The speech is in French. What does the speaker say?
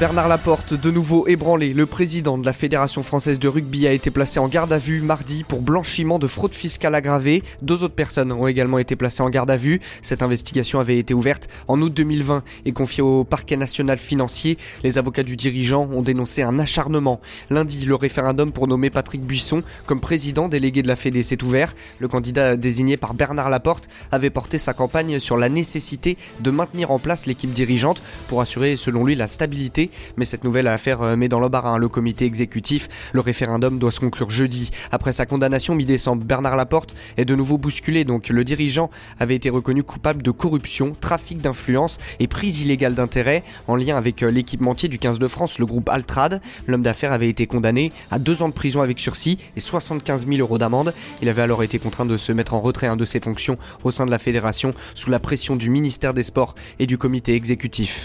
Bernard Laporte, de nouveau ébranlé, le président de la Fédération française de rugby a été placé en garde à vue mardi pour blanchiment de fraude fiscale aggravée. Deux autres personnes ont également été placées en garde à vue. Cette investigation avait été ouverte en août 2020 et confiée au parquet national financier. Les avocats du dirigeant ont dénoncé un acharnement. Lundi, le référendum pour nommer Patrick Buisson comme président délégué de la Fédé s'est ouvert. Le candidat désigné par Bernard Laporte avait porté sa campagne sur la nécessité de maintenir en place l'équipe dirigeante pour assurer, selon lui, la stabilité mais cette nouvelle affaire euh, met dans l'embarras hein, le comité exécutif. Le référendum doit se conclure jeudi. Après sa condamnation mi-décembre, Bernard Laporte est de nouveau bousculé. Donc le dirigeant avait été reconnu coupable de corruption, trafic d'influence et prise illégale d'intérêt en lien avec euh, l'équipementier du 15 de France, le groupe Altrad. L'homme d'affaires avait été condamné à deux ans de prison avec sursis et 75 000 euros d'amende. Il avait alors été contraint de se mettre en retrait de ses fonctions au sein de la fédération sous la pression du ministère des Sports et du comité exécutif.